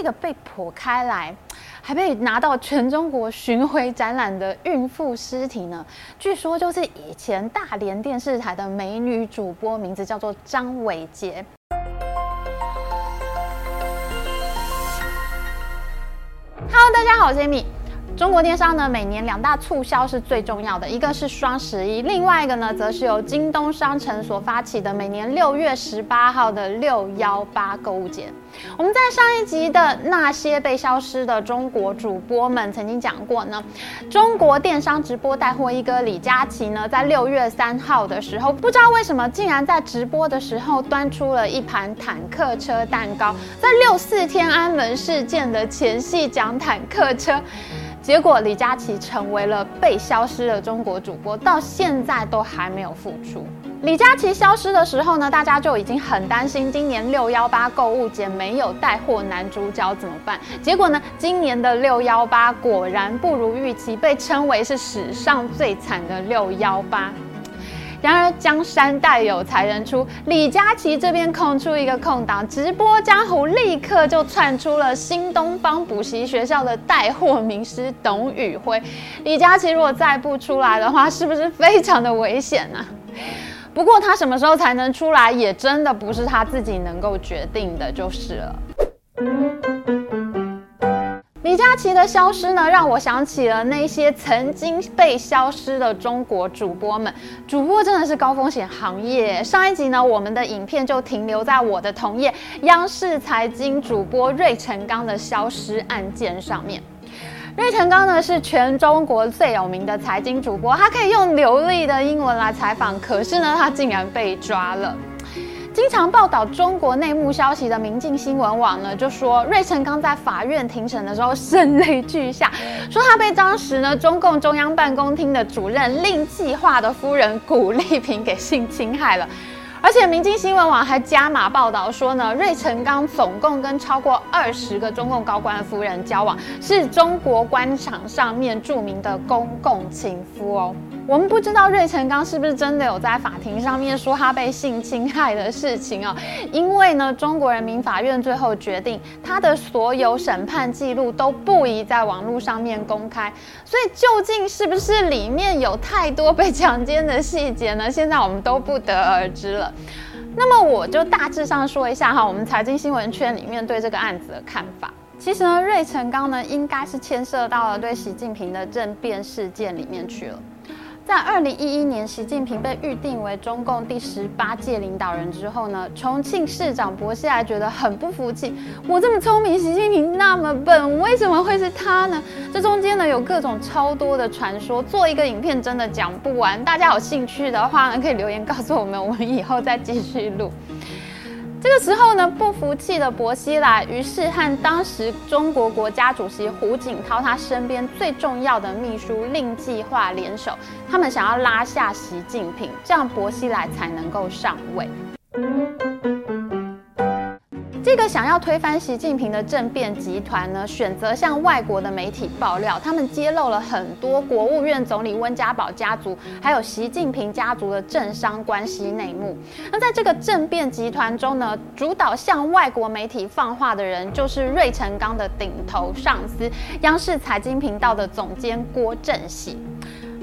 这个被剖开来，还被拿到全中国巡回展览的孕妇尸体呢？据说就是以前大连电视台的美女主播，名字叫做张伟杰。Hello，大家好，我是 Amy。中国电商呢，每年两大促销是最重要的，一个是双十一，另外一个呢，则是由京东商城所发起的每年六月十八号的六幺八购物节。我们在上一集的那些被消失的中国主播们曾经讲过呢，中国电商直播带货一哥李佳琦呢，在六月三号的时候，不知道为什么竟然在直播的时候端出了一盘坦克车蛋糕，在六四天安门事件的前夕讲坦克车。结果李佳琦成为了被消失的中国主播，到现在都还没有复出。李佳琦消失的时候呢，大家就已经很担心今年六幺八购物节没有带货男主角怎么办？结果呢，今年的六幺八果然不如预期，被称为是史上最惨的六幺八。然而江山代有才人出，李佳琦这边空出一个空档，直播江湖立刻就窜出了新东方补习学校的带货名师董宇辉。李佳琦如果再不出来的话，是不是非常的危险呢？不过他什么时候才能出来，也真的不是他自己能够决定的，就是了。李佳琦的消失呢，让我想起了那些曾经被消失的中国主播们。主播真的是高风险行业。上一集呢，我们的影片就停留在我的同业央视财经主播芮成钢的消失案件上面。芮成钢呢是全中国最有名的财经主播，他可以用流利的英文来采访，可是呢，他竟然被抓了。经常报道中国内幕消息的明镜新闻网呢，就说芮成钢在法院庭审的时候声泪俱下，说他被当时呢中共中央办公厅的主任令计划的夫人古丽萍给性侵害了。而且，明镜新闻网还加码报道说呢，芮成钢总共跟超过二十个中共高官的夫人交往，是中国官场上面著名的公共情夫哦。我们不知道芮成钢是不是真的有在法庭上面说他被性侵害的事情哦，因为呢，中国人民法院最后决定他的所有审判记录都不宜在网络上面公开，所以究竟是不是里面有太多被强奸的细节呢？现在我们都不得而知了。那么我就大致上说一下哈，我们财经新闻圈里面对这个案子的看法。其实呢，芮成钢呢应该是牵涉到了对习近平的政变事件里面去了。在二零一一年，习近平被预定为中共第十八届领导人之后呢，重庆市长薄熙来觉得很不服气。我这么聪明，习近平那么笨，为什么会是他呢？这中间呢有各种超多的传说，做一个影片真的讲不完。大家有兴趣的话呢，可以留言告诉我们，我们以后再继续录。这个时候呢，不服气的薄熙来于是和当时中国国家主席胡锦涛他身边最重要的秘书令计划联手，他们想要拉下习近平，这样薄熙来才能够上位。这个想要推翻习近平的政变集团呢，选择向外国的媒体爆料，他们揭露了很多国务院总理温家宝家族还有习近平家族的政商关系内幕。那在这个政变集团中呢，主导向外国媒体放话的人，就是芮成钢的顶头上司，央视财经频道的总监郭正喜。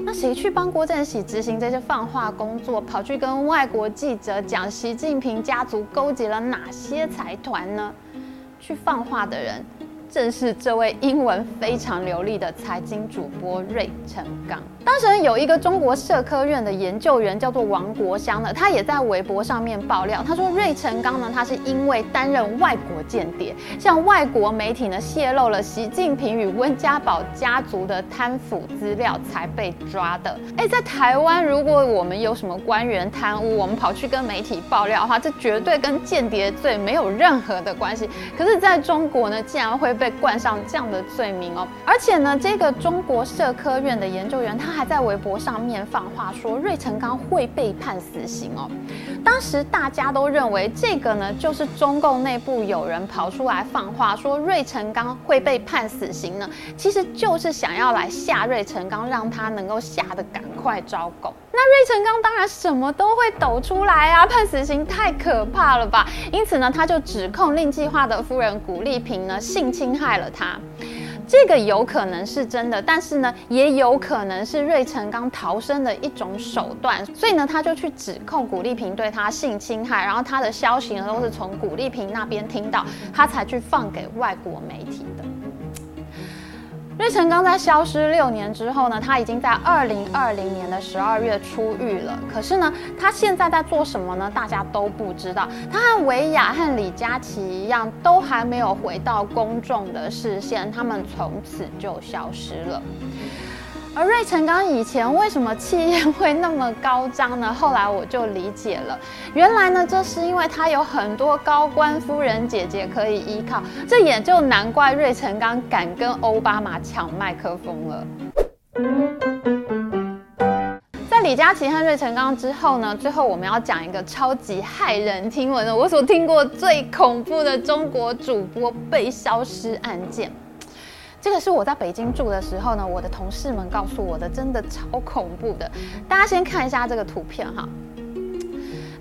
那谁去帮郭正喜执行这些放话工作？跑去跟外国记者讲习近平家族勾结了哪些财团呢？去放话的人。正是这位英文非常流利的财经主播芮成钢。当时有一个中国社科院的研究员叫做王国香的，他也在微博上面爆料，他说芮成钢呢，他是因为担任外国间谍，向外国媒体呢泄露了习近平与温家宝家族的贪腐资料才被抓的。哎，在台湾，如果我们有什么官员贪污，我们跑去跟媒体爆料的话，这绝对跟间谍罪没有任何的关系。可是在中国呢，竟然会被被冠上这样的罪名哦，而且呢，这个中国社科院的研究员他还在微博上面放话说芮成钢会被判死刑哦。当时大家都认为这个呢，就是中共内部有人跑出来放话说芮成钢会被判死刑呢，其实就是想要来吓芮成钢，让他能够吓得赶快招供。那芮成钢当然什么都会抖出来啊，判死刑太可怕了吧？因此呢，他就指控令计划的夫人古丽萍呢性侵害了他。这个有可能是真的，但是呢，也有可能是芮成钢逃生的一种手段。所以呢，他就去指控古丽萍对他性侵害，然后他的消息呢都是从古丽萍那边听到，他才去放给外国媒体的。芮成刚在消失六年之后呢，他已经在二零二零年的十二月出狱了。可是呢，他现在在做什么呢？大家都不知道。他和维亚和李佳琦一样，都还没有回到公众的视线，他们从此就消失了。而芮成钢以前为什么气焰会那么高涨呢？后来我就理解了，原来呢，这是因为他有很多高官夫人姐姐可以依靠，这也就难怪芮成钢敢跟奥巴马抢麦克风了。在李佳琦和芮成钢之后呢，最后我们要讲一个超级骇人听闻的，我所听过最恐怖的中国主播被消失案件。这个是我在北京住的时候呢，我的同事们告诉我的，真的超恐怖的。大家先看一下这个图片哈，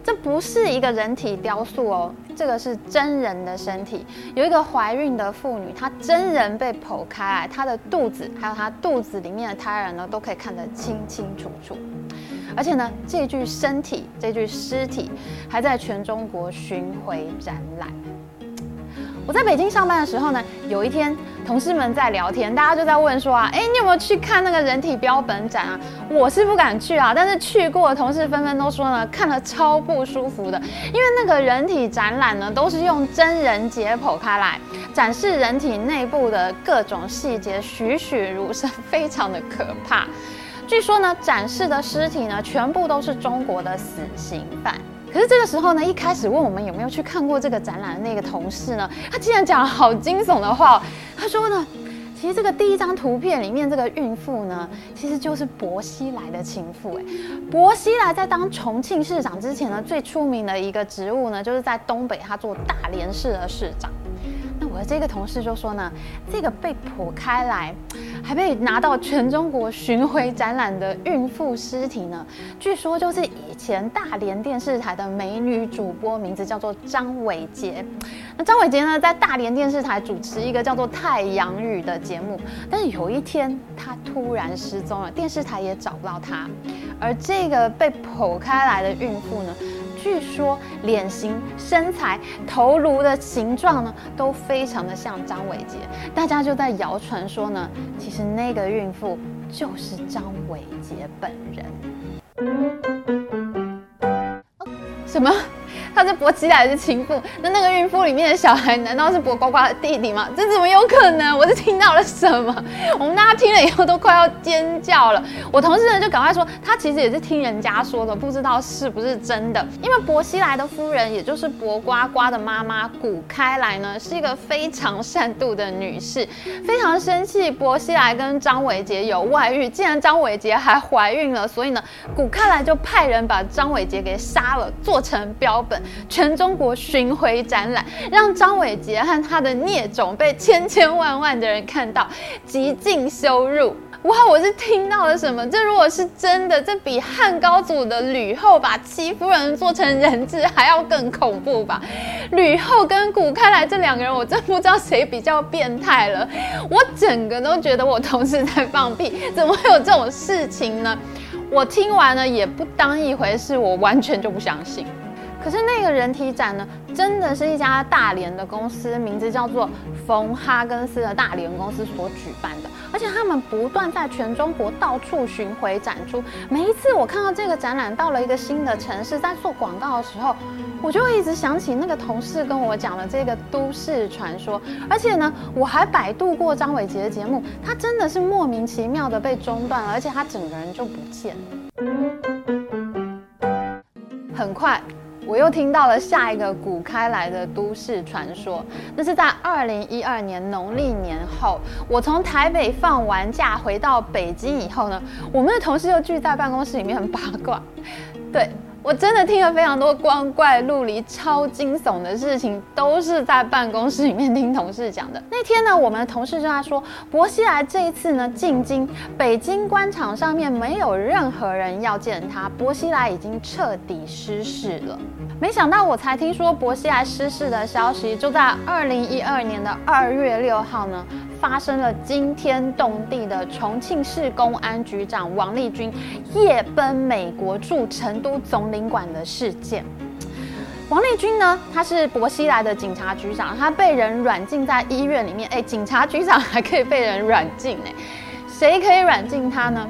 这不是一个人体雕塑哦，这个是真人的身体。有一个怀孕的妇女，她真人被剖开来，她的肚子还有她肚子里面的胎儿呢，都可以看得清清楚楚。而且呢，这具身体、这具尸体还在全中国巡回展览。我在北京上班的时候呢，有一天同事们在聊天，大家就在问说啊，哎，你有没有去看那个人体标本展啊？我是不敢去啊，但是去过的同事纷纷都说呢，看了超不舒服的，因为那个人体展览呢，都是用真人解剖开来展示人体内部的各种细节，栩栩如生，非常的可怕。据说呢，展示的尸体呢，全部都是中国的死刑犯。可是这个时候呢，一开始问我们有没有去看过这个展览的那个同事呢，他竟然讲了好惊悚的话。他说呢，其实这个第一张图片里面这个孕妇呢，其实就是薄熙来的情妇。哎，薄熙来在当重庆市长之前呢，最出名的一个职务呢，就是在东北他做大连市的市长。那我这个同事就说呢，这个被剖开来。还被拿到全中国巡回展览的孕妇尸体呢？据说就是以前大连电视台的美女主播，名字叫做张伟杰。那张伟杰呢，在大连电视台主持一个叫做《太阳雨》的节目，但是有一天他突然失踪了，电视台也找不到他。而这个被剖开来的孕妇呢？据说脸型、身材、头颅的形状呢，都非常的像张伟杰，大家就在谣传说呢，其实那个孕妇就是张伟杰本人。什么？他是薄熙来的情妇，那那个孕妇里面的小孩难道是薄瓜瓜的弟弟吗？这怎么有可能？我是听到了什么？我们大家听了以后都快要尖叫了。我同事呢就赶快说，他其实也是听人家说的，不知道是不是真的。因为薄熙来的夫人，也就是薄瓜瓜的妈妈古开来呢，是一个非常善妒的女士，非常生气薄熙来跟张伟杰有外遇，既然张伟杰还怀孕了，所以呢，古开来就派人把张伟杰给杀了，做成标本。全中国巡回展览，让张伟杰和他的孽种被千千万万的人看到，极尽羞辱。哇，我是听到了什么？这如果是真的，这比汉高祖的吕后把戚夫人做成人质还要更恐怖吧？吕后跟古开来这两个人，我真不知道谁比较变态了。我整个都觉得我同事在放屁，怎么会有这种事情呢？我听完了也不当一回事，我完全就不相信。可是那个人体展呢，真的是一家大连的公司，名字叫做冯哈根斯的大连公司所举办的，而且他们不断在全中国到处巡回展出。每一次我看到这个展览到了一个新的城市，在做广告的时候，我就会一直想起那个同事跟我讲的这个都市传说。而且呢，我还百度过张伟杰的节目，他真的是莫名其妙的被中断了，而且他整个人就不见了。很快。我又听到了下一个古开来的都市传说，那是在二零一二年农历年后，我从台北放完假回到北京以后呢，我们的同事又聚在办公室里面八卦。对，我真的听了非常多光怪陆离、超惊悚的事情，都是在办公室里面听同事讲的。那天呢，我们的同事就在说，薄熙来这一次呢进京，北京官场上面没有任何人要见他，薄熙来已经彻底失势了。没想到我才听说薄熙来失势的消息，就在二零一二年的二月六号呢。发生了惊天动地的重庆市公安局长王立军夜奔美国驻成都总领馆的事件。王立军呢，他是薄熙来的警察局长，他被人软禁在医院里面。哎，警察局长还可以被人软禁哎，谁可以软禁他呢？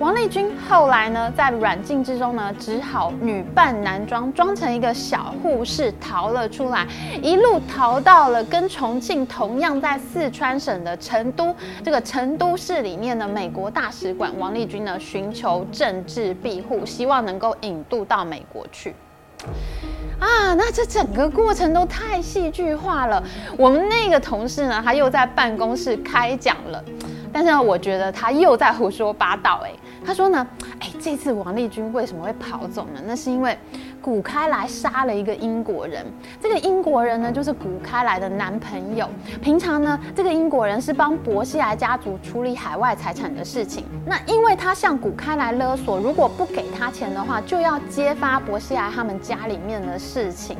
王立军后来呢，在软禁之中呢，只好女扮男装，装成一个小护士逃了出来，一路逃到了跟重庆同样在四川省的成都这个成都市里面的美国大使馆。王立军呢，寻求政治庇护，希望能够引渡到美国去。啊，那这整个过程都太戏剧化了。我们那个同事呢，他又在办公室开讲了。但是呢，我觉得他又在胡说八道。哎，他说呢，哎，这次王立军为什么会跑走呢？那是因为。古开来杀了一个英国人，这个英国人呢就是古开来的男朋友。平常呢，这个英国人是帮博西来家族处理海外财产的事情。那因为他向古开来勒索，如果不给他钱的话，就要揭发博西来他们家里面的事情。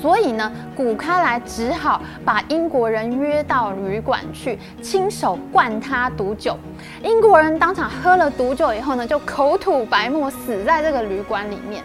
所以呢，古开来只好把英国人约到旅馆去，亲手灌他毒酒。英国人当场喝了毒酒以后呢，就口吐白沫，死在这个旅馆里面。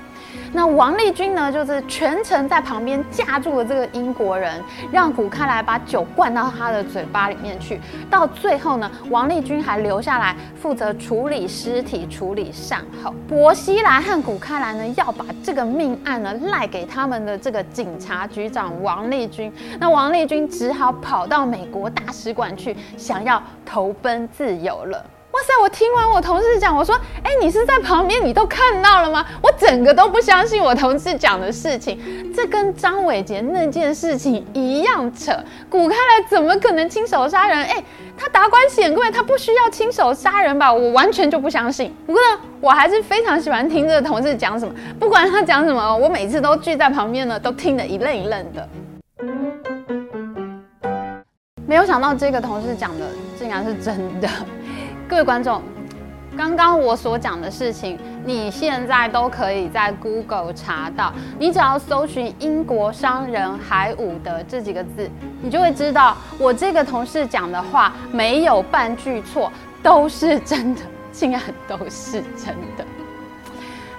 那王立军呢，就是全程在旁边架住了这个英国人，让古开来把酒灌到他的嘴巴里面去。到最后呢，王立军还留下来负责处理尸体、处理善后。薄熙来和古开来呢，要把这个命案呢赖给他们的这个警察局长王立军。那王立军只好跑到美国大使馆去，想要投奔自由了。哇塞！我听完我同事讲，我说：“哎，你是在旁边，你都看到了吗？”我整个都不相信我同事讲的事情，这跟张伟杰那件事情一样扯。古开来怎么可能亲手杀人？哎，他达官显贵，他不需要亲手杀人吧？我完全就不相信。不过呢，我还是非常喜欢听这个同事讲什么，不管他讲什么，我每次都聚在旁边呢，都听得一愣一愣的。没有想到这个同事讲的竟然是真的。各位观众，刚刚我所讲的事情，你现在都可以在 Google 查到。你只要搜寻“英国商人海伍德”这几个字，你就会知道我这个同事讲的话没有半句错，都是真的，竟然都是真的。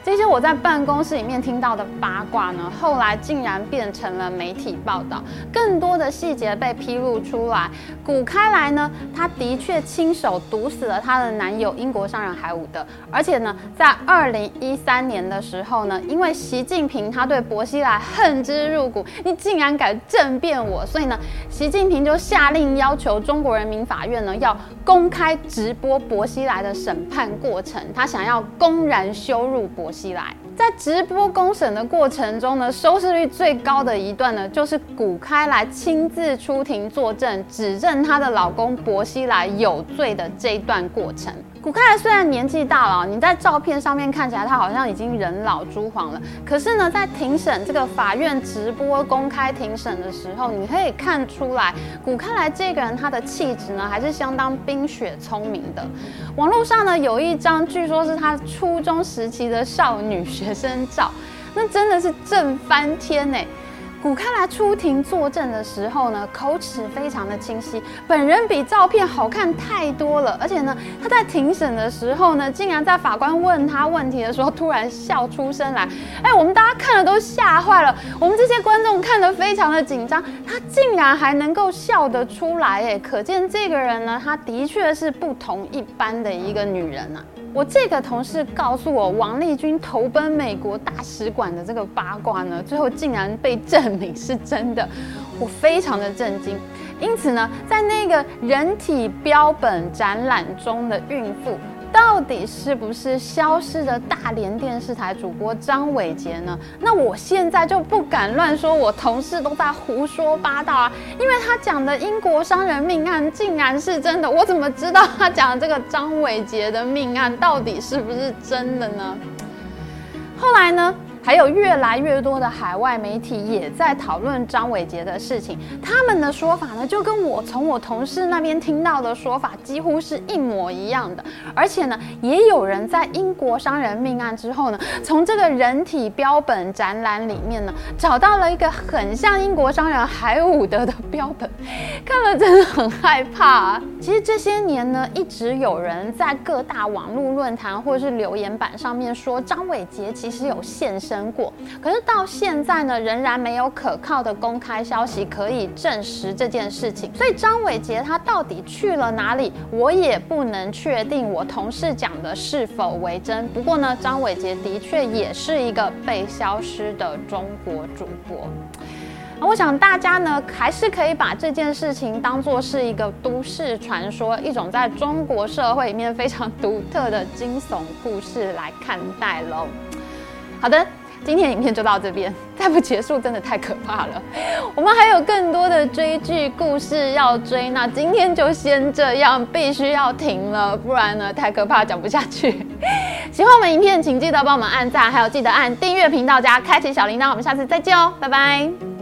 这些我在办公室里面听到的八卦呢，后来竟然变成了媒体报道，更多的细节被披露出来。古开来呢，他的确亲手毒死了他的男友英国商人海伍德，而且呢，在二零一三年的时候呢，因为习近平他对薄熙来恨之入骨，你竟然敢政变我，所以呢，习近平就下令要求中国人民法院呢要公开直播薄熙来的审判过程，他想要公然羞辱薄。西来，在直播公审的过程中呢，收视率最高的一段呢，就是古开来亲自出庭作证，指证她的老公薄熙来有罪的这一段过程。古开来虽然年纪大了，你在照片上面看起来他好像已经人老珠黄了，可是呢，在庭审这个法院直播公开庭审的时候，你可以看出来，古开来这个人他的气质呢，还是相当冰雪聪明的。网络上呢有一张据说是他初中时期的少女学生照，那真的是震翻天呢。古开来出庭作证的时候呢，口齿非常的清晰，本人比照片好看太多了。而且呢，他在庭审的时候呢，竟然在法官问他问题的时候，突然笑出声来。哎，我们大家看了都吓坏了，我们这些观众看得非常的紧张，他竟然还能够笑得出来，哎，可见这个人呢，他的确是不同一般的一个女人啊。我这个同事告诉我，王立军投奔美国大使馆的这个八卦呢，最后竟然被证明是真的，我非常的震惊。因此呢，在那个人体标本展览中的孕妇。到底是不是消失的大连电视台主播张伟杰呢？那我现在就不敢乱说，我同事都在胡说八道啊！因为他讲的英国商人命案竟然是真的，我怎么知道他讲的这个张伟杰的命案到底是不是真的呢？后来呢？还有越来越多的海外媒体也在讨论张伟杰的事情。他们的说法呢，就跟我从我同事那边听到的说法几乎是一模一样的。而且呢，也有人在英国商人命案之后呢，从这个人体标本展览里面呢，找到了一个很像英国商人海伍德的标本，看了真的很害怕。啊其实这些年呢，一直有人在各大网络论坛或者是留言板上面说张伟杰其实有现身过，可是到现在呢，仍然没有可靠的公开消息可以证实这件事情。所以张伟杰他到底去了哪里，我也不能确定。我同事讲的是否为真？不过呢，张伟杰的确也是一个被消失的中国主播。我想大家呢，还是可以把这件事情当做是一个都市传说，一种在中国社会里面非常独特的惊悚故事来看待喽。好的。今天影片就到这边，再不结束真的太可怕了。我们还有更多的追剧故事要追，那今天就先这样，必须要停了，不然呢太可怕，讲不下去。喜欢我们影片，请记得帮我们按赞，还有记得按订阅频道加开启小铃铛。我们下次再见哦，拜拜。